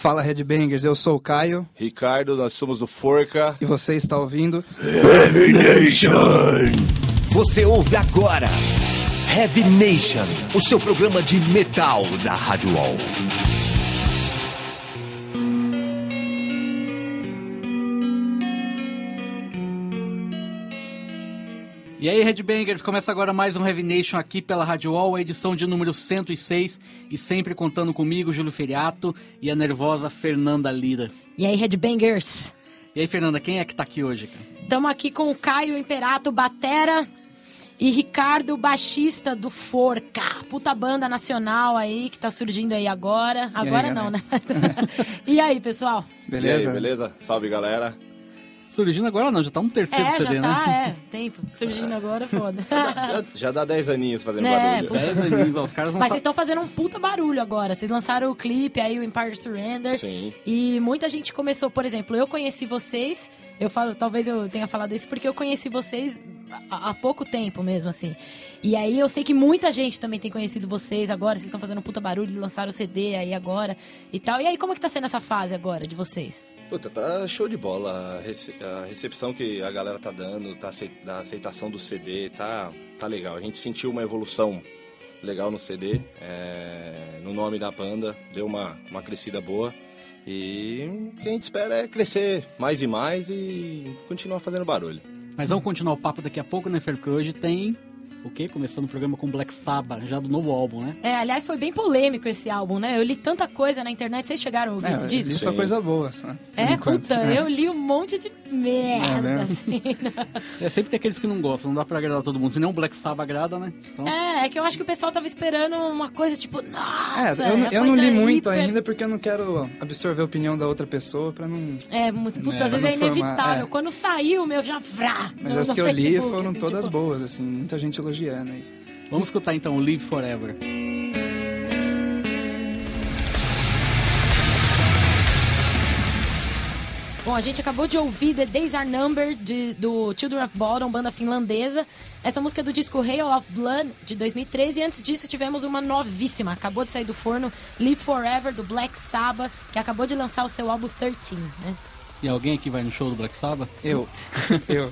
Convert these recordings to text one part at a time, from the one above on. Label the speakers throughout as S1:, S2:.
S1: Fala Headbangers, eu sou o Caio.
S2: Ricardo, nós somos o Forca.
S1: E você está ouvindo
S3: Heavy Nation.
S4: Você ouve agora Heavy Nation, o seu programa de metal da Rádio Wall.
S5: E aí, Redbangers, começa agora mais um Heavy Nation aqui pela Rádio All, a edição de número 106, e sempre contando comigo, Júlio Feriato, e a nervosa Fernanda Lira.
S6: E aí, Headbangers?
S5: E aí, Fernanda, quem é que tá aqui hoje?
S6: Estamos aqui com o Caio Imperato Batera e Ricardo, baixista do Forca, puta banda nacional aí que tá surgindo aí agora. Agora
S1: aí,
S6: não, né? e aí, pessoal?
S1: Beleza?
S2: Aí, beleza? Salve, galera.
S5: Surgindo agora não, já tá um terceiro
S6: é,
S5: CD,
S6: já
S5: né?
S6: tá, é, tempo. Surgindo agora, foda.
S2: Já, já dá 10 aninhos fazendo
S6: É,
S2: barulho.
S6: puta.
S5: Dez aninhos, ó, os caras vão
S6: Mas vocês estão fazendo um puta barulho agora. Vocês lançaram o clipe aí, o Empire Surrender.
S2: Sim.
S6: E muita gente começou, por exemplo, eu conheci vocês, eu falo, talvez eu tenha falado isso porque eu conheci vocês há, há pouco tempo mesmo, assim. E aí eu sei que muita gente também tem conhecido vocês agora, vocês estão fazendo um puta barulho, lançaram o CD aí agora e tal. E aí, como é que tá sendo essa fase agora de vocês?
S2: Puta, tá show de bola. A, rece- a recepção que a galera tá dando, tá da aceitação do CD, tá, tá legal. A gente sentiu uma evolução legal no CD, é, no nome da banda, deu uma, uma crescida boa. E o que a gente espera é crescer mais e mais e continuar fazendo barulho.
S5: Mas vamos continuar o papo daqui a pouco, né, Fer? Porque hoje tem o quê? Começando o programa com Black Sabbath, já do novo álbum, né?
S6: É, aliás, foi bem polêmico esse álbum, né? Eu li tanta coisa na internet, vocês chegaram a ouvir
S1: É,
S6: esse disco?
S1: isso é coisa boa,
S6: É,
S1: enquanto.
S6: puta,
S1: É.
S6: eu li um monte de merda,
S1: É, né?
S6: assim.
S5: É sempre tem aqueles que não gostam, não dá pra agradar todo mundo. Se nem o Black Sabbath agrada, né? Então,
S6: É, é que eu acho que o pessoal tava esperando uma coisa tipo,
S1: É,
S6: nossa,
S1: eu, não- eu não li muito
S6: hiper-
S1: ainda porque eu não quero absorver a opinião da outra pessoa pra não.
S6: É, puta,
S5: É,
S6: às vezes é
S1: formar,
S6: inevitável.
S1: é.
S6: Quando saiu, meu, já vrá.
S1: Mas as que eu li foram
S6: assim,
S1: todas
S6: tipo,
S1: boas, assim, muita gente elogiando aí.
S5: Vamos escutar então o Live Forever.
S6: Bom, a gente acabou de ouvir The Days Are Numbered de- do Children of Bodom, banda finlandesa. Essa música é do disco Hail of Blood de 2013. E antes disso tivemos uma novíssima. Acabou de sair do forno Live Forever do Black Sabbath, que acabou de lançar o seu álbum 13, né?
S5: E alguém aqui vai no show do Black Sabbath?
S1: Eu. eu.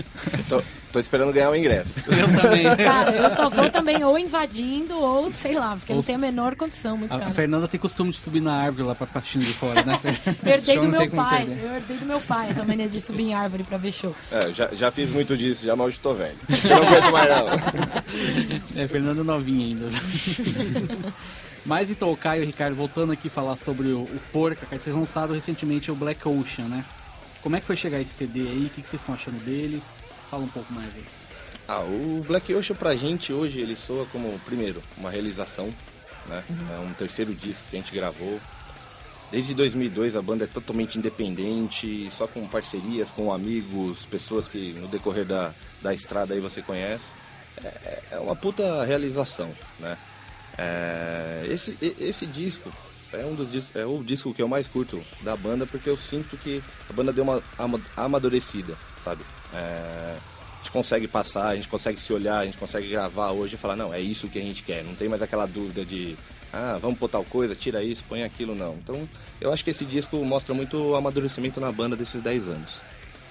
S2: Tô, tô esperando ganhar o ingresso.
S5: Eu também.
S6: Cara, eu só vou também ou invadindo ou sei lá, porque não tem a menor condição, muito
S5: A
S6: caro.
S5: Fernanda tem costume de subir na árvore lá pra ficar assistindo de fora, né?
S6: Eu herdei do meu pai, eu herdei do meu pai essa mania de subir em árvore pra ver show.
S2: É, já, já fiz muito disso, já mal estou velho. Eu não aguento mais não.
S5: É, Fernanda novinha ainda. Mas então, o Caio e o Ricardo, voltando aqui falar sobre o, o Porca, cara, vocês lançaram recentemente o Black Ocean, né? Como é que foi chegar esse CD aí? O que, que vocês estão achando dele? Fala um pouco mais aí.
S2: Ah, o Black Ocean pra gente hoje ele soa como, primeiro, uma realização, né? É um terceiro disco que a gente gravou. Desde 2002 a banda é totalmente independente, só com parcerias, com amigos, pessoas que no decorrer da, da estrada aí você conhece. É, é uma puta realização, né? É, esse, esse disco é um dos é o disco que eu mais curto da banda porque eu sinto que a banda deu uma ama- amadurecida, sabe? É, a gente consegue passar, a gente consegue se olhar, a gente consegue gravar hoje e falar, não, é isso que a gente quer. Não tem mais aquela dúvida de, ah, vamos pôr tal coisa, tira isso, põe aquilo, não. Então, eu acho que esse disco mostra muito amadurecimento na banda desses 10 anos.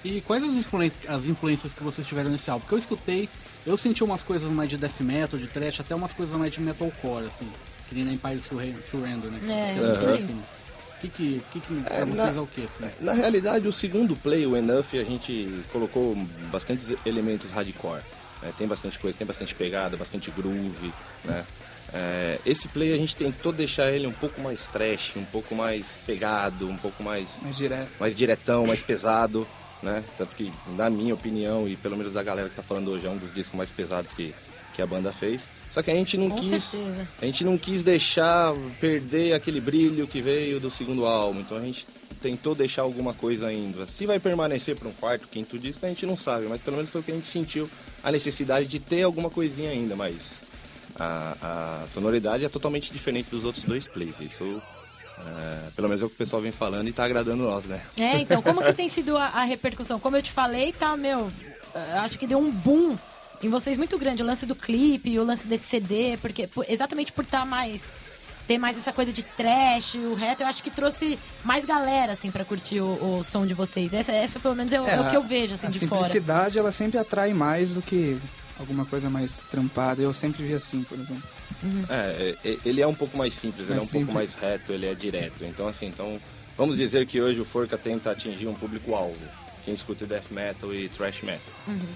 S5: E quais as, influen- as influências que vocês tiveram nesse álbum? Porque eu escutei, eu senti umas coisas mais de death metal, de thrash, até umas coisas mais de metalcore, assim. Que nem na Empire Surre- Surrender, né?
S6: É, isso aí.
S5: O que que, que, que pra
S2: É,
S5: vocês
S2: na-
S5: é o quê? assim?
S2: Na realidade, o segundo play, o Enough, a gente colocou bastantes elementos hardcore. né? Tem bastante coisa, tem bastante pegada, bastante groove, né? É, esse play a gente tentou deixar ele um pouco mais trash, um pouco mais pegado, um pouco mais,
S1: Mais direto.
S2: mais diretão, mais pesado, né? Tanto que, na minha opinião, e pelo menos da galera que tá falando hoje, é um dos discos mais pesados que, que a banda fez. Só que a gente não
S6: Com
S2: quis.
S6: certeza.
S2: A gente não quis deixar perder aquele brilho que veio do segundo álbum. Então a gente tentou deixar alguma coisa ainda. Se vai permanecer para um quarto, quinto disco, a gente não sabe, mas pelo menos foi o que a gente sentiu a necessidade de ter alguma coisinha ainda, mas a, a sonoridade é totalmente diferente dos outros dois plays. Isso, é, pelo menos é o que o pessoal vem falando e tá agradando nós, né?
S6: É, então, como que tem sido a, a repercussão? Como eu te falei, tá, meu, acho que deu um boom em vocês muito grande. O lance do clipe, o lance desse CD, porque por- exatamente por estar mais ter mais essa coisa de trash, o reto, eu acho que trouxe mais galera, assim, pra curtir o, o som de vocês. Essa, essa pelo menos, é, o- é o que eu vejo, assim,
S1: a
S6: de fora.
S1: simplicidade, ela sempre atrai mais do que alguma coisa mais trampada. Eu sempre vi assim, por exemplo.
S2: É, é, é, ele é um pouco mais simples, ele é um
S1: Mais
S2: pouco
S1: simples.
S2: mais reto, ele é direto. Então, assim, então, vamos dizer que hoje o Forca tenta atingir um público-alvo. Quem escuta death metal e thrash metal.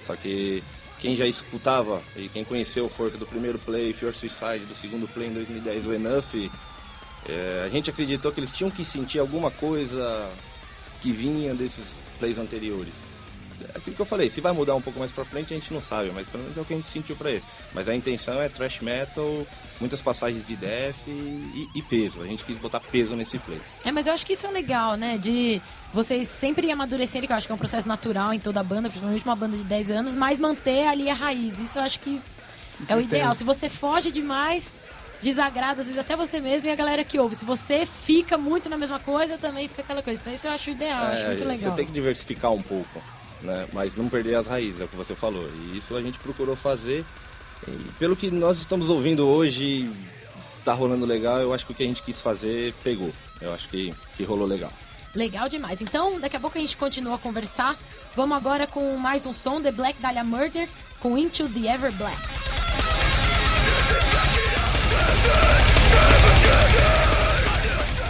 S2: Só que quem já escutava e quem conheceu o Forca do primeiro play, Fear Suicide, do segundo play em 2010, o Enough, é, a gente acreditou que eles tinham que sentir alguma coisa que vinha desses plays anteriores. É Aquilo que eu falei, se vai mudar um pouco mais pra frente a gente não sabe, mas pelo menos é o que a gente sentiu pra esse. Mas a intenção é thrash metal, muitas passagens de death e, e- peso. A gente quis botar peso nesse play.
S6: É, mas eu acho que isso é legal, né? De vocês sempre amadurecerem, que eu acho que é um processo natural em toda a banda, principalmente uma banda de 10 anos, mas manter ali a raiz. Isso eu acho que é o ideal. Se você foge demais, desagrada, às vezes até você mesmo e a galera que ouve. Se você fica muito na mesma coisa, também fica aquela coisa. Então isso eu acho ideal, acho
S2: É,
S6: muito legal.
S2: Você tem que diversificar um pouco, né? Mas não perder as raízes, é o que você falou. E isso a gente procurou fazer. E pelo que nós estamos ouvindo hoje, tá rolando legal. Eu acho que o que a gente quis fazer pegou. Eu acho que, que rolou legal.
S6: Legal demais. Então, daqui a pouco a gente continua a conversar. Vamos agora com mais um som, The Black Dahlia Murder, com Into the Ever Black.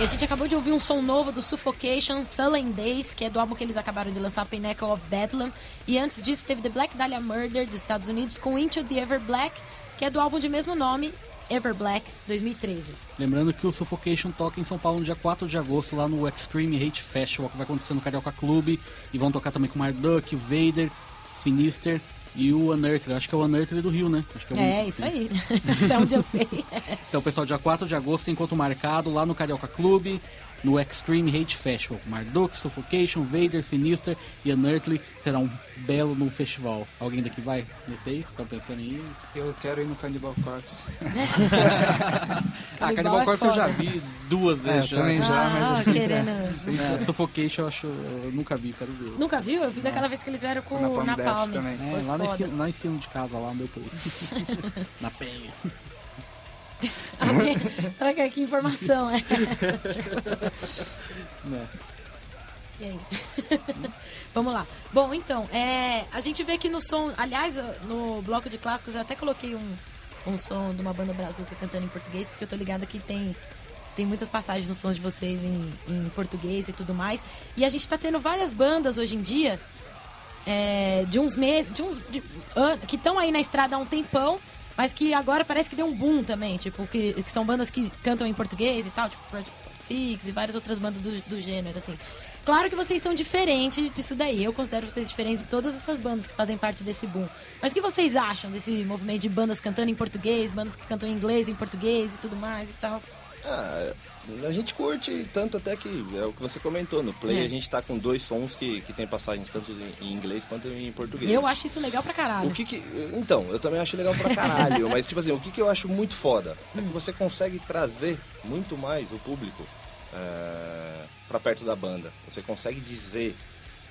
S6: E a gente acabou de ouvir um som novo do Suffocation, Sullen Days, que é do álbum que eles acabaram de lançar, Pinnacle of Bedlam. E antes disso teve The Black Dahlia Murder, dos Estados Unidos, com Into the Ever Black, que é do álbum de mesmo nome, Ever Black, 2013.
S5: Lembrando que o Suffocation toca em São Paulo no dia 4 de agosto, lá no Extreme Hate Festival, que vai acontecer no Carioca Clube. E vão tocar também com Marduk, Vader, Sinister e o Unearthly. Acho que é o Unearthly do Rio, né?
S6: É,
S5: único que
S6: isso aí. Até onde eu sei.
S5: Então, pessoal, dia 4 de agosto encontro marcado lá no Carioca Clube, no Extreme Hate Festival. Marduk, Suffocation, Vader, Sinister e Unearthly será um belo no festival. Alguém daqui vai nesse aí? Estão pensando em ir?
S1: Eu quero ir no Cannibal Corpse.
S5: Ah,
S6: Cannibal é
S5: Corpse eu já vi duas
S1: É,
S5: vezes já.
S1: também já, mas
S6: Ah,
S1: assim.
S6: querendo-
S5: É, Suffocation eu acho. Eu nunca vi, quero ver.
S6: Nunca viu? Eu vi daquela vez que eles vieram com o Napalm.
S1: também.
S5: É,
S6: Foi
S5: lá na esquina, na esquina de casa, lá onde eu tô. na penha.
S6: Alguém- que, informação é essa?
S5: Né?
S6: E aí? Vamos lá. Bom, então, é, a gente vê que no som. Aliás, no bloco de clássicos eu até coloquei um, um som de uma banda brazuca cantando em português, porque eu tô ligada que tem. Tem muitas passagens nos sons de vocês em, em português e tudo mais. E a gente tá tendo várias bandas hoje em dia é, de uns meses, de uns de- an- que estão aí na estrada há um tempão, mas que agora parece que deu um boom também, tipo que, que são bandas que cantam em português e tal, tipo Project 46 e várias outras bandas do, do gênero assim. Claro que vocês são diferentes disso daí. Eu considero vocês diferentes de todas essas bandas que fazem parte desse boom. Mas o que vocês acham desse movimento de bandas cantando em português, bandas que cantam em inglês em português e tudo mais e tal?
S2: Ah, a gente curte tanto até que é o que você comentou. No Play
S6: É.
S2: a gente tá com dois sons que, que tem passagens tanto em, inglês quanto em português.
S6: Eu acho isso legal pra caralho.
S2: O que que... Então, eu também acho legal pra caralho, mas tipo assim, o que, que eu acho muito foda é
S6: Hum.
S2: que você consegue trazer muito mais o público é, pra perto da banda. Você consegue dizer,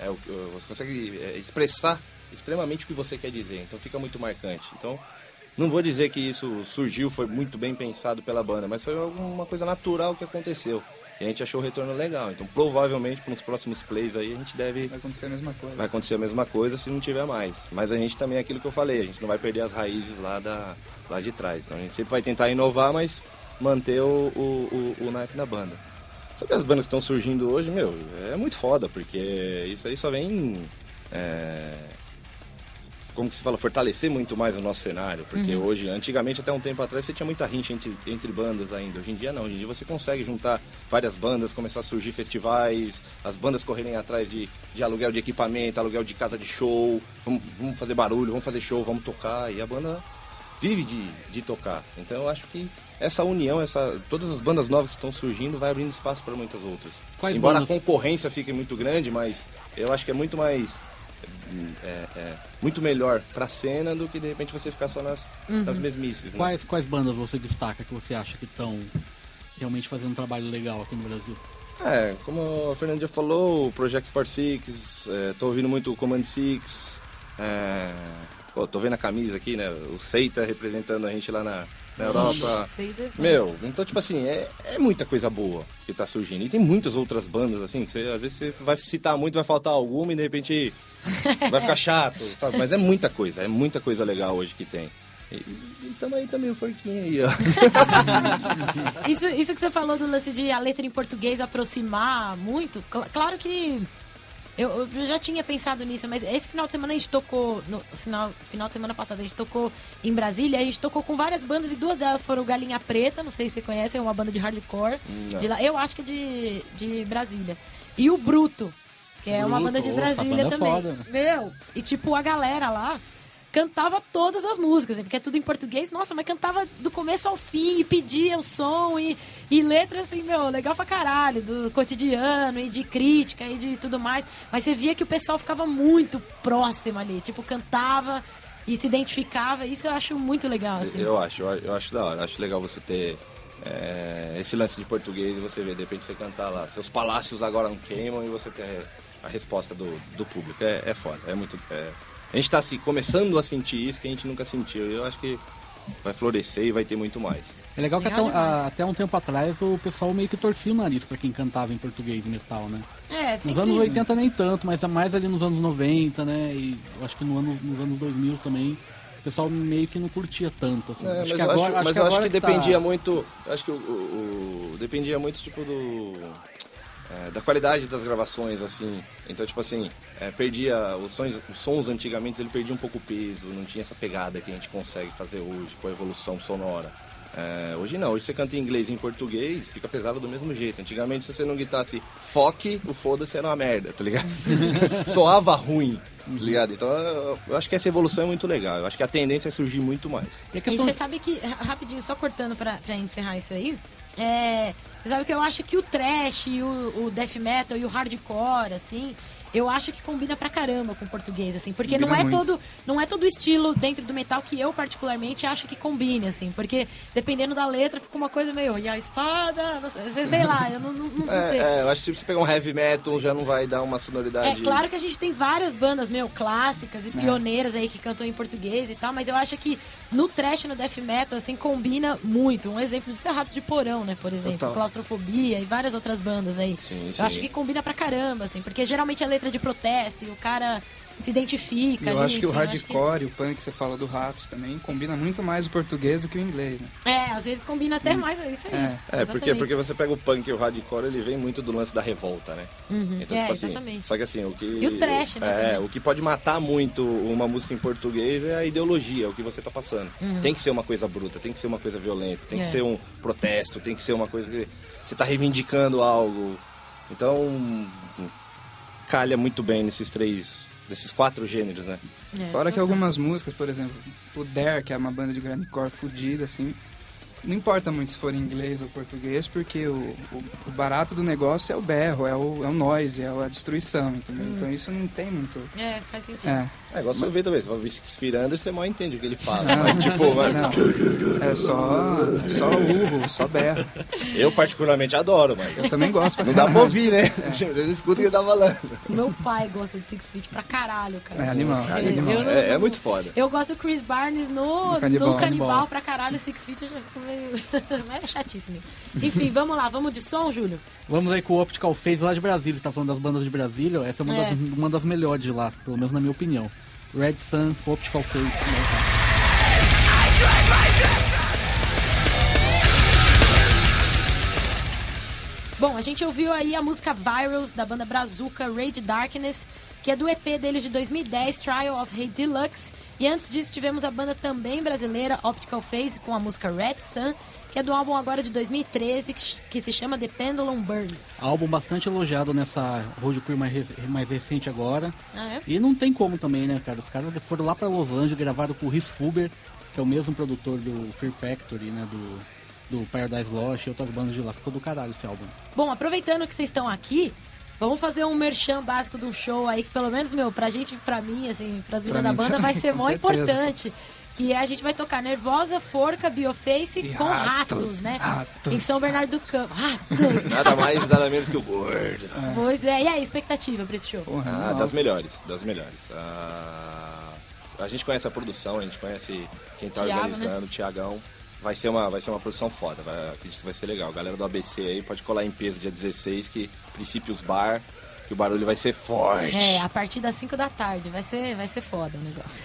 S2: é, você consegue é, expressar extremamente o que você quer dizer, então fica muito marcante. Então, não vou dizer que isso surgiu, foi muito bem pensado pela banda, mas foi alguma coisa natural que aconteceu. E a gente achou o retorno legal. Então, provavelmente, nos próximos plays aí, a gente deve
S1: Vai acontecer a mesma coisa.
S2: vai acontecer a mesma coisa se não tiver mais. Mas a gente também é aquilo que eu falei, a gente não vai perder as raízes lá, da, lá de trás. Então a gente sempre vai tentar inovar, mas manter o, o, o, o naipe da banda. Sobre as bandas que estão surgindo hoje, meu, é muito foda, porque isso aí só vem. é, como que se fala, fortalecer muito mais o nosso cenário. Porque hoje, antigamente, até um tempo atrás, você tinha muita rincha entre, entre bandas ainda. Hoje em dia não, hoje em dia você consegue juntar várias bandas, começar a surgir festivais, as bandas correrem atrás de, de aluguel de equipamento, aluguel de casa de show, vamos, vamos fazer barulho, vamos fazer show, vamos tocar. E a banda vive de, de tocar. Então eu acho que essa união, essa, todas as bandas novas que estão surgindo, vai abrindo espaço para muitas outras.
S5: Quais
S2: Embora
S5: bandas?
S2: a concorrência fique muito grande, mas eu acho que é muito mais é, é, muito melhor pra cena do que de repente você ficar só nas, nas mesmices. Né?
S5: Quais, quais bandas você destaca que você acha que estão realmente fazendo um trabalho legal aqui no Brasil?
S2: É, como a Fernanda já falou, o Project 46, é, tô ouvindo muito o Command Six, é, pô, tô vendo a camisa aqui, né? O Seita representando a gente lá na, na Europa. Meu, então, tipo assim, é, é muita coisa boa que tá surgindo. E tem muitas outras bandas, assim, que você, às vezes você vai citar muito, vai faltar alguma e de repente vai ficar chato, sabe? Mas é muita coisa, é muita coisa legal hoje que tem. E, e tamo aí também o forquinho aí, ó.
S6: Isso, isso que você falou do lance de a letra em português aproximar muito, cl- claro que eu, eu já tinha pensado nisso, mas esse final de semana a gente tocou, no final, final de semana passado a gente tocou em Brasília, a gente tocou com várias bandas e duas delas foram Galinha Preta, não sei se você conhece, é uma banda de hardcore, de lá, eu acho que é de, de Brasília, e o Bruto, que é uma
S5: Bruto,
S6: banda de Brasília
S5: banda é
S6: também.
S5: foda.
S6: Meu, e tipo, a galera lá cantava todas as músicas, porque é tudo em português, nossa, mas cantava do começo ao fim, e pedia o som, e, e letras assim, meu, legal pra caralho, do cotidiano, e de crítica, e de tudo mais. Mas você via que o pessoal ficava muito próximo ali, tipo, cantava e se identificava, isso eu acho muito legal, assim.
S2: Eu acho, eu eu acho da hora. Acho legal você ter é, esse lance de português e você ver, de repente você cantar lá, seus palácios agora não queimam e você ter a resposta do, do público. É, é foda, é muito. é- a gente tá assim, começando a sentir isso que a gente nunca sentiu. E eu acho que vai florescer e vai ter muito mais.
S5: É legal que até,
S6: Legal
S5: um- a- até um tempo atrás o pessoal meio que torcia o nariz pra quem cantava em português metal, né?
S6: É,
S5: Nos
S6: sempre...
S5: anos 80 nem tanto, mas é mais ali nos anos 90, né? E eu acho que no ano, nos anos 2000 também o pessoal meio que não curtia tanto, assim.
S2: É,
S5: acho
S2: mas
S5: que
S2: eu
S5: agora,
S2: acho,
S5: acho
S2: mas
S5: que
S2: eu acho
S5: agora
S2: que
S5: tá-
S2: dependia muito. eu Acho que o, o- o- dependia muito tipo do é, da qualidade das gravações, assim. Então, tipo assim, é, perdia os sons, os sons antigamente ele perdia um pouco o peso, não tinha essa pegada que a gente consegue fazer hoje com a evolução sonora. É, hoje não, hoje você canta em inglês e em português, fica pesado do mesmo jeito. Antigamente, se você não gritasse foque, o foda-se era uma merda, tá ligado? Soava ruim, tá ligado? Então eu, acho que essa evolução é muito legal. Eu acho que a tendência é surgir muito mais.
S5: E a
S6: E
S5: questão-
S6: você sabe que, ra- rapidinho, só cortando pra, pra encerrar isso aí, é, você sabe que eu acho que o trash, o, o death metal e o hardcore, assim, eu acho que combina pra caramba com o português, assim, porque não é,
S1: muito.
S6: todo, não é todo estilo dentro do metal que eu particularmente acho que combine, assim, porque dependendo da letra fica uma coisa meio, e a espada, sei, sei lá, eu não, não, não sei.
S2: É, é, eu acho que se você pegar um heavy metal já não vai dar uma
S6: É
S2: sonoridade.
S6: claro que a gente tem várias bandas, meu, clássicas e
S2: É.
S6: pioneiras aí que cantam em português e tal, mas eu acho que no trash, no death metal, assim, combina muito. Um exemplo de Serratos de Porão, né, por exemplo,
S1: Total.
S6: Claustrofobia e várias outras bandas aí.
S2: Sim,
S6: eu
S2: sim.
S6: acho que combina pra caramba, assim, porque geralmente é letra de protesto e o cara se identifica
S1: Eu
S6: ali,
S1: acho que o
S6: enfim, que-
S1: hardcore e o punk que você fala do Ratos também combina muito mais o português do que o inglês, né?
S6: É, às vezes combina até mais, é isso aí.
S1: É.
S2: É, porque, porque você pega o punk e o hardcore, ele vem muito do lance da revolta, né? Então,
S6: É,
S2: tipo assim,
S6: exatamente.
S2: Só que assim, o que.
S6: E o trash, né,
S2: É,
S6: também.
S2: o que pode matar muito uma música em português é a ideologia, o que você tá passando. Tem que ser uma coisa bruta, tem que ser uma coisa violenta, tem
S6: Uhum. É.
S2: que ser um protesto, tem que ser uma coisa que você tá reivindicando algo. Então, calha muito bem nesses três. Nesses quatro gêneros, né?
S6: É,
S1: Fora que algumas músicas, por exemplo, o Dare, que é uma banda de grindcore fodida, assim, não importa muito se for em inglês ou português, porque o, o, o barato do negócio é o berro, é o, é o noise, é a destruição, entendeu?
S6: Uhum.
S1: Então isso não tem muito...
S6: É, faz sentido.
S1: É,
S2: É igual você vê também, você vai ver Spirander, você mal entende o que ele fala. Mas tipo, mas,
S1: não, é só, é só urro, só berro.
S2: eu particularmente adoro, mas
S1: Eu também gosto pra
S2: não dá pra ouvir, né? Você não escuta o que ele tá falando.
S6: Meu pai gosta de Six Feet pra caralho, cara.
S1: É animal, é
S6: Eu-
S1: animal.
S6: eu não-
S2: É, é muito foda.
S6: Eu gosto do Chris Barnes no,
S1: No Canibal.
S6: canibal
S5: Canibal.
S6: pra caralho, Six Feet eu já fico meio. Mas é chatíssimo. Enfim, vamos lá, vamos de som, Júlio?
S5: Vamos aí com o Optical Phase lá de Brasília, tá falando das bandas de Brasília, essa é uma,
S6: É.
S5: Das, uma das melhores de lá, pelo menos na minha opinião. Red Sun, Optical Phase. né,
S6: Bom, a gente ouviu aí a música Virals da banda Brazuca Rage Darkness, que é do EP deles de 2010, Trial of Hate Deluxe. E antes disso tivemos a banda também brasileira Optical Phase com a música Red Sun, que é do álbum agora de 2013, que, que se chama The Pendulum Burns.
S5: Álbum bastante elogiado nessa Road Crew mais, mais recente agora.
S6: Ah, é?
S5: E não tem como também, né, cara? Os caras foram lá pra Los Angeles, gravaram com o Rhys Fuber, que é o mesmo produtor do Fear Factory, né, do, do Paradise Lost e outras bandas de lá. Ficou do caralho esse álbum.
S6: Bom, aproveitando que vocês estão aqui, vamos fazer um merchan básico de um show aí, que pelo menos, meu, pra gente, pra mim, assim, pras meninas da banda, vai ser mó importante. Que é, a gente vai tocar Nervosa, Forca, Bioface
S1: E
S6: com ratos,
S1: Ratos,
S6: né?
S1: Ratos.
S6: Em São Bernardo do Campo. Ratos!
S2: Nada mais, nada menos que o gordo.
S6: pois é, e aí, expectativa pra esse show?
S1: Porra,
S2: Ah, das melhores, das melhores. Ah, a gente conhece a produção, a gente conhece quem tá
S6: Thiago,
S2: organizando, o Tiagão. vai ser uma, vai ser uma produção foda, vai, acredito que vai ser legal. Galera do ABC aí pode colar em peso dia 16, que princípios bar, que o barulho vai ser forte.
S6: É, a partir das 5 da tarde. Vai ser, vai ser foda o negócio.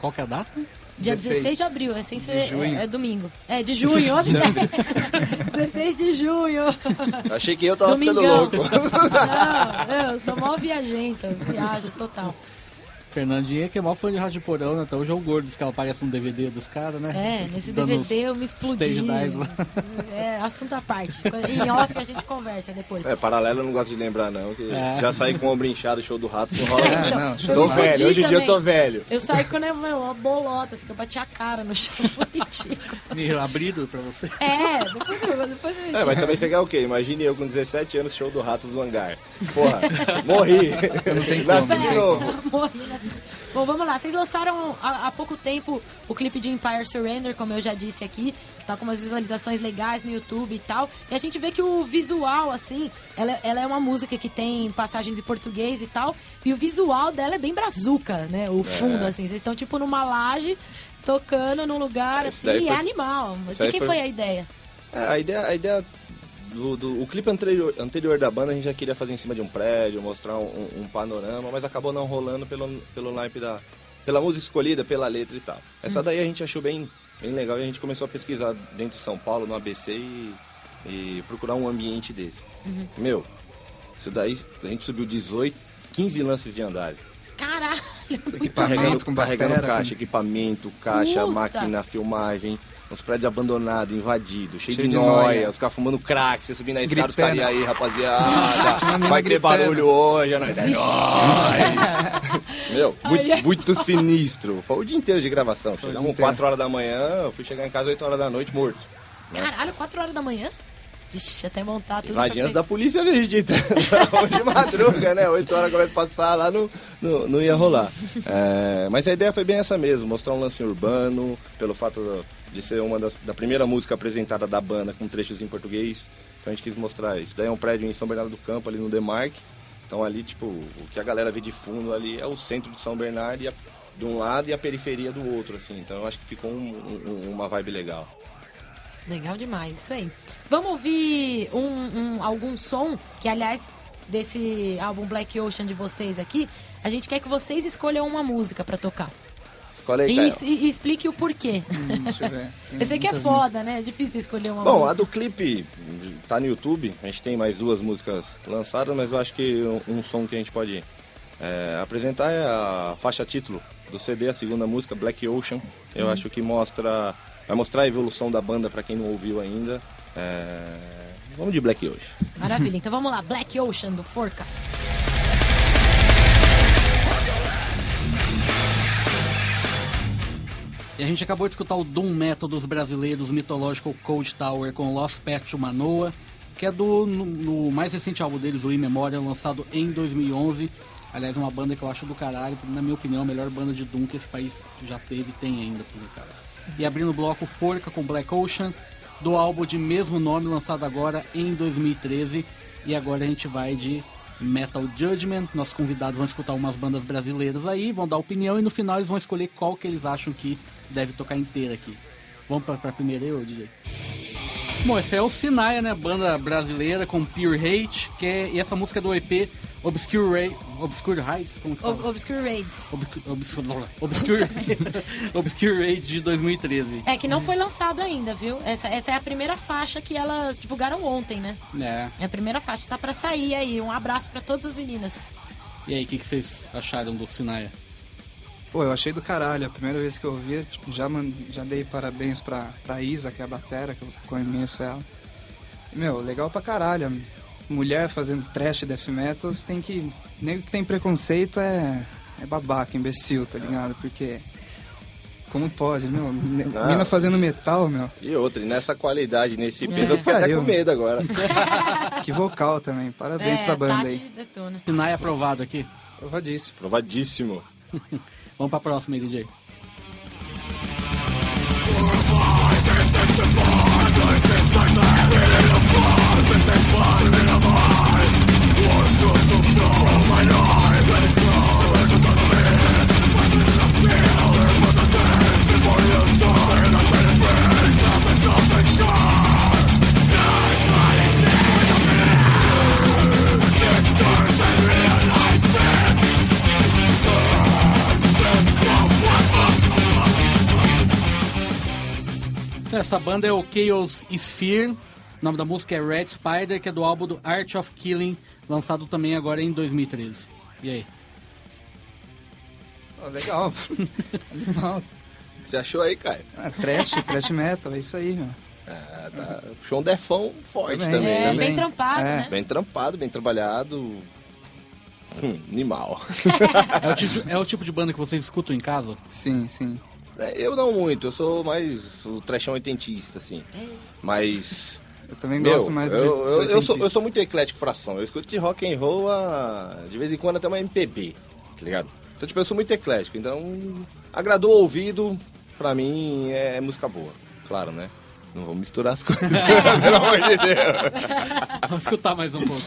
S5: Qual que é a data?
S6: Dia
S1: 16
S6: 16 de abril, é sem ser.
S1: junho.
S6: É, é domingo. É, de junho, ó, 16 de junho.
S2: Achei que eu tava ficando
S6: Domingão.
S2: louco.
S6: Não, eu sou mó viajenta, viajo total.
S5: Fernandinha, que é mó fã de Rádio Porão, né? Então o João Gordos, que ela aparece no DVD dos caras, né?
S6: É, nesse
S5: Dando
S6: DVD eu me explodi. É, assunto à parte. Em off a gente conversa depois.
S2: É, paralelo eu não gosto de lembrar não, que
S5: É.
S2: já saí com o ombro inchado, show do rato, não rola.
S6: Então,
S1: não,
S2: tô velho, hoje em dia eu tô velho.
S6: Eu saí com né, meu, uma bolota, assim, que eu bati a cara no chão. Ridículo.
S5: Meio abrido pra você.
S6: É, depois eu, depois eu
S2: É, mas também você quer o quê? Imagine eu com 17 anos, show do Ratos do Hangar. Porra, morri.
S1: Não tem
S2: Nasci
S1: como,
S2: de
S1: né?
S2: novo.
S6: Morri nessa- Bom, vamos lá. Vocês lançaram há, há pouco tempo o clipe de Empire Surrender, como eu já disse aqui, que tá com umas visualizações legais no YouTube e tal. E a gente vê que o visual, assim, ela, ela é uma música que tem passagens em português e tal. E o visual dela é bem brazuca, né? O fundo, assim. Vocês estão tipo numa laje tocando num lugar
S2: Esse
S6: assim, e é animal.
S2: esse
S6: De quem
S2: foi-
S6: foi a ideia?
S2: É, a ideia, a ideia do, do- o clipe anterior, anterior da banda a gente já queria fazer em cima de um prédio, mostrar um, um- um panorama, mas acabou não rolando pelo, pelo naipe da. pela música escolhida, pela letra e tal. Essa daí a gente achou bem, bem legal e a gente começou a pesquisar dentro de São Paulo, no ABC e, e procurar um ambiente desse. Meu, isso daí a gente subiu 18, 15 lances de andar.
S6: Caralho!
S1: Equipamento
S2: Carregando,
S1: batera,
S2: caixa, equipamento, caixa,
S6: Puta.
S2: máquina, filmagem, uns prédios abandonados, invadidos, cheio,
S1: Cheio
S2: de
S1: de
S2: noia,
S1: noia.
S2: os caras fumando crack, você subindo na escada, os caras aí, rapaziada, vai ter barulho hoje, é nóis, é nóis. Meu, muito,
S6: ai.
S2: muito sinistro. Foi o dia inteiro de gravação. Chegamos
S1: dia inteiro.
S2: 4 horas da manhã, eu fui chegar em casa 8 horas da noite morto.
S6: Caralho, 4 horas da manhã? Vixe, até montar tudo.
S2: Invadindo da polícia vir de, de madruga, né? 8 horas começa a passar lá, não, não, não ia rolar. É, mas a ideia foi bem essa mesmo, mostrar um lance urbano, pelo fato de ser uma das da primeira música apresentada da banda com trechos em português. Então a gente quis mostrar isso. Daí é um prédio em São Bernardo do Campo, ali no Demarque. Então ali, tipo, o que a galera vê de fundo ali é o centro de São Bernardo a- de um lado e a periferia do outro, assim. Então eu acho que ficou um- um- uma vibe legal.
S6: Legal demais, isso aí. Vamos ouvir um, um- algum som que, aliás, desse álbum Black Ocean de vocês aqui, a gente quer que vocês escolham uma música pra tocar.
S2: Escolhe aí,
S6: E, e- e explique o porquê.
S1: Hum, deixa eu ver.
S6: Eu sei que é foda, né? É difícil escolher uma
S2: Bom, a
S6: música.
S2: do clipe tá no YouTube, a gente tem mais duas músicas lançadas, mas eu acho que um, um som que a gente pode é, apresentar é a faixa título do CD, a segunda música, Black Ocean. Eu acho que mostra. Vai mostrar a evolução da banda pra quem não ouviu ainda. É, vamos de Black Ocean.
S6: Maravilha. Então vamos lá, Black Ocean do Forca.
S5: E a gente acabou de escutar o Doom Metal dos brasileiros Mythological Cold Tower com Lost to Manoa, que é do no, no mais recente álbum deles, o In Memoriam, lançado em 2011. Aliás, uma banda que eu acho do caralho, na minha opinião, a melhor banda de Doom que esse país já teve e tem ainda, por acaso. E abrindo o bloco Forca com Black Ocean, do álbum de mesmo nome, lançado agora em 2013. E agora a gente vai de Metal Judgment. Nossos convidados vão escutar umas bandas brasileiras aí, vão dar opinião e no final eles vão escolher qual que eles acham que deve tocar inteira aqui. Vamos pra, pra primeira eu, DJ? Bom, esse é o Sinaia, né? Banda brasileira com Pure Hate, que é, e essa música é do EP Obscure, Ray, Obscure Heights, como que fala?
S6: O- Obscure Raids.
S5: Obscure, Obscure, Obscure Rage de 2013.
S6: É que não foi lançado ainda, viu? Essa, essa é a primeira faixa que elas divulgaram ontem, né?
S5: É.
S6: É a primeira faixa. Tá pra sair aí. Um abraço pra todas as meninas.
S5: E aí, o que, que vocês acharam do Sinaia?
S1: Pô, eu achei do caralho. A primeira vez que eu ouvi, tipo, já, já dei parabéns pra, pra Isa, que é a batera, que eu conheço ela. Meu, legal pra caralho. Mulher fazendo trash death metal, você tem que... Nem que tem preconceito é, é babaca, imbecil, tá ligado? Porque... Como pode, meu? Ne-
S2: Ah.
S1: Mina fazendo metal, meu.
S2: E outra, e nessa qualidade, nesse
S6: É.
S2: peso, eu fiquei até com medo agora.
S1: Que vocal também. Parabéns
S6: é,
S1: pra banda
S6: Tati
S1: aí.
S6: detona.
S5: Sinaia aprovado aqui.
S1: Provadíssimo.
S2: Provadíssimo.
S5: Vamos pra próxima aí, DJ. Essa banda é o Chaos Sphere. O nome da música é Red Spider, que é do álbum do Art of Killing, lançado também agora em 2013. E aí?
S1: Ó, legal. Animal.
S2: O que você achou aí, Caio?
S1: Ah, trash, trash metal, é isso aí, meu.
S2: Ah, tá. Puxou um defão forte
S1: Também,
S2: também.
S6: É,
S2: né?
S1: também.
S6: bem trampado,
S1: É.
S6: né?
S2: Bem trampado, bem trabalhado. Hum, animal.
S5: É o, tipo de, é o tipo de banda que vocês escutam em casa?
S1: Sim, sim.
S2: É, Eu não muito, eu sou mais o trashão oitentista, assim. Mas.
S1: Eu também
S2: Meu,
S1: gosto mais
S2: eu,
S1: de
S2: eu, eu, sou, eu sou muito eclético pra som. Eu escuto de rock and roll a, de vez em quando até uma MPB, tá ligado? Então, tipo, eu sou muito eclético. Então, agradou o ouvido, pra mim é música boa. Claro, né? Não vou misturar as coisas, pelo amor de Deus.
S5: Vamos escutar mais um pouco.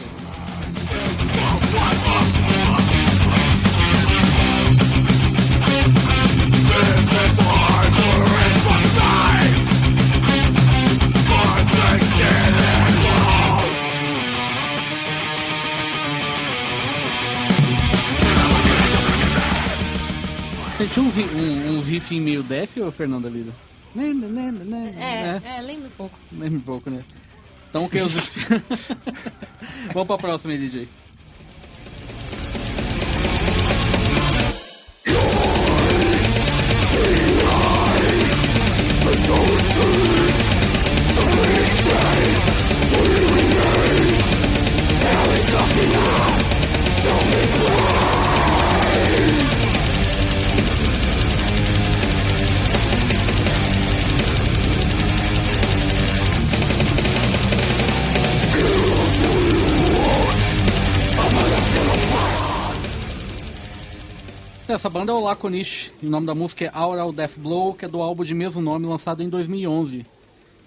S5: Sentiu uns, ri- um, uns riffs meio def, ô Fernanda Lida? Né, né, né, né, né.
S6: É, é, lembra um pouco.
S5: Lembra um pouco, né? Então que os... Vamos pra próxima aí, DJ. Essa banda é o Laconish, e o nome da música é Aural Death Blow, que é do álbum de mesmo nome, lançado em 2011.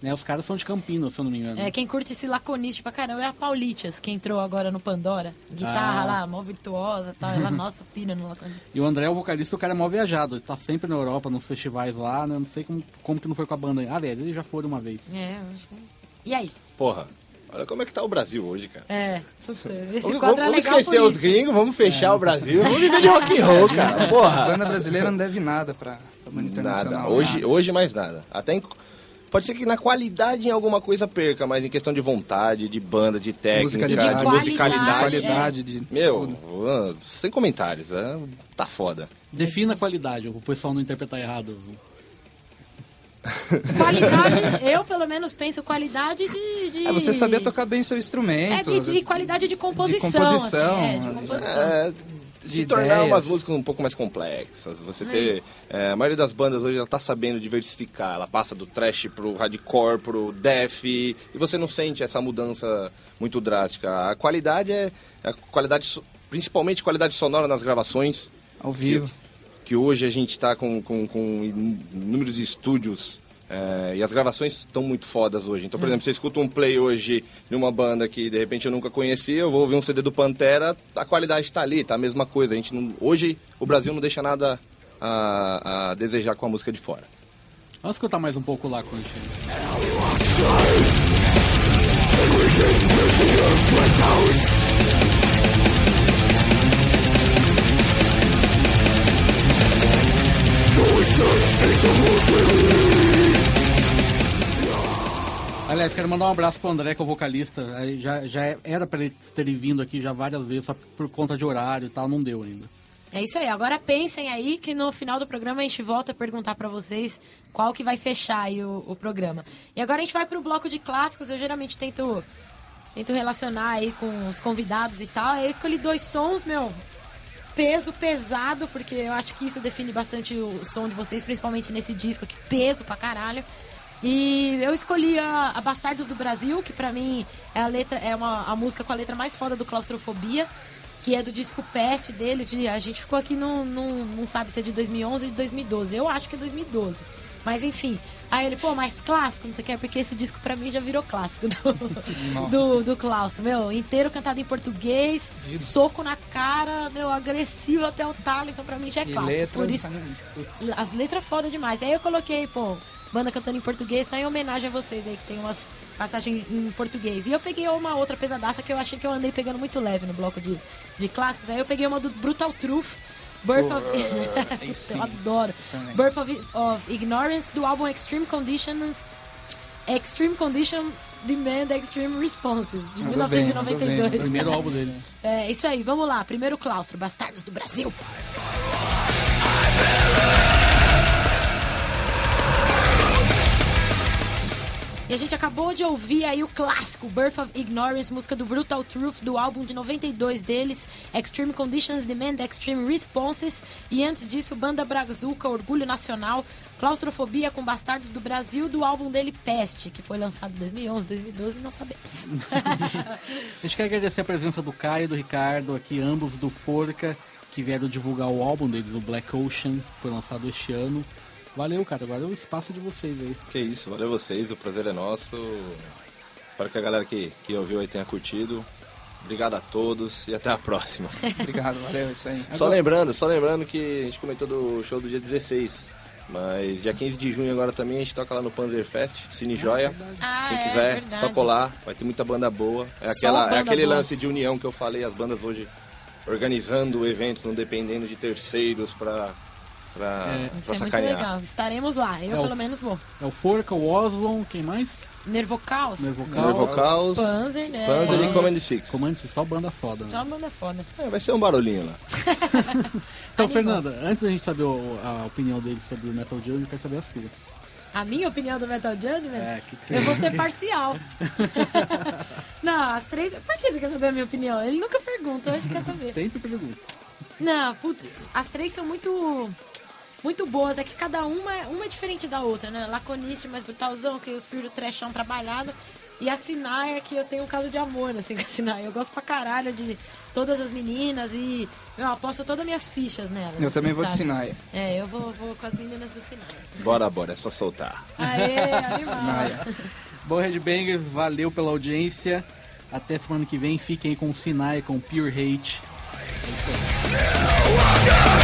S5: Né, os caras são de Campinas, se eu não me engano.
S6: É, quem curte esse laconista pra caramba é a Paulitias, que entrou agora no Pandora. Guitarra
S5: Ah.
S6: lá, mó virtuosa e tal. Ela, nossa, pira no laconista.
S5: E o André, o vocalista, o cara é mal viajado. Ele tá sempre na Europa, nos festivais lá, né? Não sei como, como que não foi com a banda aí. Aliás, ele já foi uma vez.
S6: É, eu acho que... E aí?
S2: Porra, olha como é que tá o Brasil hoje, cara.
S6: É, esse
S2: Vamos,
S6: quadro é
S2: vamos
S6: legal
S2: esquecer
S6: por
S2: os gringos, vamos fechar o Brasil, vamos viver de rock and roll, cara.
S1: A
S2: Porra.
S1: banda brasileira não deve nada pra, pra banda internacional.
S2: Nada. Hoje,
S1: Nada.
S2: hoje mais nada. Até em- pode ser que na qualidade em alguma coisa perca, mas em questão de vontade, de banda, de técnica,
S1: Musicalidade.
S2: de,
S6: De
S2: musicalidade.
S1: qualidade de
S2: Meu,
S1: tudo.
S2: ah, sem comentários, é, tá foda.
S5: Defina a qualidade, o pessoal não interpretar errado.
S6: Qualidade, eu pelo menos penso qualidade de... de...
S1: É você saber tocar bem seu
S6: É,
S1: instrumento.
S6: de, de qualidade de composição.
S1: De composição,
S6: assim, é, de composição.
S2: É,
S1: De
S2: se tornar
S1: ideias.
S2: umas músicas um pouco mais complexas. Você ter. é, a maioria das bandas hoje ela tá sabendo diversificar. Ela passa do trash pro hardcore, pro death. E você não sente essa mudança muito drástica. A qualidade é. A qualidade, principalmente qualidade sonora nas gravações.
S1: Ao vivo.
S2: que hoje a gente está com, com, com inúmeros estúdios é, e as gravações estão muito fodas hoje. Então, por exemplo, você escuta um play hoje de uma banda que de repente eu nunca conheci, eu vou ouvir um CD do Pantera, a qualidade está ali, tá a mesma coisa. A gente não, hoje o Brasil não deixa nada a, a desejar com a música de fora.
S5: Vamos escutar mais um pouco lá com Aliás, quero mandar um abraço pro André, que é o vocalista. Já, já era pra ele ter vindo aqui já várias vezes, só por conta de horário e tal, não deu ainda.
S6: É isso aí. Agora pensem aí que no final do programa a gente volta a perguntar pra vocês qual que vai fechar aí o, o programa. E agora a gente vai pro bloco de clássicos. Eu geralmente tento, tento relacionar aí com os convidados e tal. Eu escolhi dois sons, meu, peso pesado, porque eu acho que isso define bastante o som de vocês, principalmente nesse disco aqui, peso pra caralho. E eu escolhi a, a Bastardos do Brasil, que pra mim é a letra é uma a música com a letra mais foda do Claustrofobia, que é do disco Peste deles. de- a gente ficou aqui não, não, não sabe se é de 2011 ou de 2012. Eu acho que é 2012. Mas enfim. Aí ele, pô, mais clássico, não sei o que, é porque esse disco pra mim já virou clássico do, do, do Klaus. Meu, inteiro cantado em português, soco na cara, meu, agressivo até o talo, então pra mim já é
S1: E
S6: clássico.
S1: letras.
S6: Por isso,
S1: putz,
S6: as letras foda demais. Aí eu coloquei, pô, banda cantando em português, tá em homenagem a vocês aí, que tem umas passagens em português. E eu peguei uma outra pesadaça que eu achei que eu andei pegando muito leve no bloco de, de clássicos. Aí eu peguei uma do Brutal Truth. Birth of...
S1: sim.
S6: eu adoro.
S1: Também.
S6: Birth of, of Ignorance, do álbum Extreme Conditions. Extreme Conditions Demand Extreme Responses, de
S1: Mandou bem, mandou
S6: 1992.
S1: bem.
S5: Primeiro álbum dele.
S6: É, isso aí, vamos lá. Primeiro claustro, Bastardos do Brasil. E a gente acabou de ouvir aí o clássico Birth of Ignorance, música do Brutal Truth, do álbum de 92 deles, Extreme Conditions Demand Extreme Responses. E antes disso, Banda Brazuca, Orgulho Nacional, Claustrofobia com Bastardos do Brasil, do álbum dele Peste, que foi lançado em 2011, 2012, não sabemos.
S5: A gente quer agradecer a presença do Caio e do Ricardo aqui, ambos do Forca, que vieram divulgar o álbum deles, o Black Ocean, que foi lançado este ano. Valeu, cara. Agora é o espaço de vocês aí.
S2: Que isso, valeu vocês, o prazer é nosso. Espero que a galera que, que ouviu aí tenha curtido. Obrigado a todos e até a próxima.
S1: Obrigado, valeu, é isso aí.
S2: Só lembrando, só lembrando que a gente comentou do show do dia 16. Mas dia 15 de junho agora também a gente toca lá no Panzer Fest, Cine Joia.
S6: Ah,
S2: Quem
S6: é,
S2: quiser,
S6: verdade.
S2: só colar, vai ter muita banda boa. É, aquela,
S6: banda
S2: é aquele
S6: boa.
S2: lance de união que eu falei, as bandas hoje organizando eventos, não dependendo de terceiros pra, pra,
S5: É.
S6: Isso
S2: pra
S6: é muito
S2: sacanear.
S6: legal. Estaremos lá. Eu,
S5: É o-
S6: pelo menos, vou.
S5: É o Forca, o Oslon, quem mais?
S6: Nervocaus?
S5: Nervocal.
S2: Nervocaus,
S6: Panzer, né?
S2: Panzer e
S6: Panzer.
S2: Command Six.
S5: Comando só banda foda, né?
S6: Só banda foda.
S2: É, vai ser um barulhinho lá.
S5: Então,
S6: Animal.
S5: Fernanda, antes da gente saber o- a opinião dele sobre o Metal Gear, eu quero saber a sua.
S6: A minha opinião do Metal Judgment?
S5: É, o que, que você
S6: Eu vou ser parcial. não, as três. Por que você quer saber a minha opinião? Ele nunca pergunta, eu acho que quer saber.
S5: sempre pergunta.
S6: Não, putz, as três são muito. Muito boas, é que cada uma, é- uma é diferente da outra, né? Laconista, mais brutalzão, que os filhos trechão trabalhado. E a Sinai, que eu tenho um caso de amor, assim, com a Sinai. Eu gosto pra caralho de todas as meninas e eu aposto todas as minhas fichas nelas.
S1: Eu também
S6: assim,
S1: vou de
S6: sabe?
S1: Sinaia.
S6: É, eu vou, vou com as meninas do Sinai.
S2: Bora, bora, é só soltar.
S6: Aê, animal.
S1: Sinaia.
S5: Bom, Headbangers, valeu pela audiência. Até semana que vem. Fiquem aí com o Sinai, com Pure Hate. É.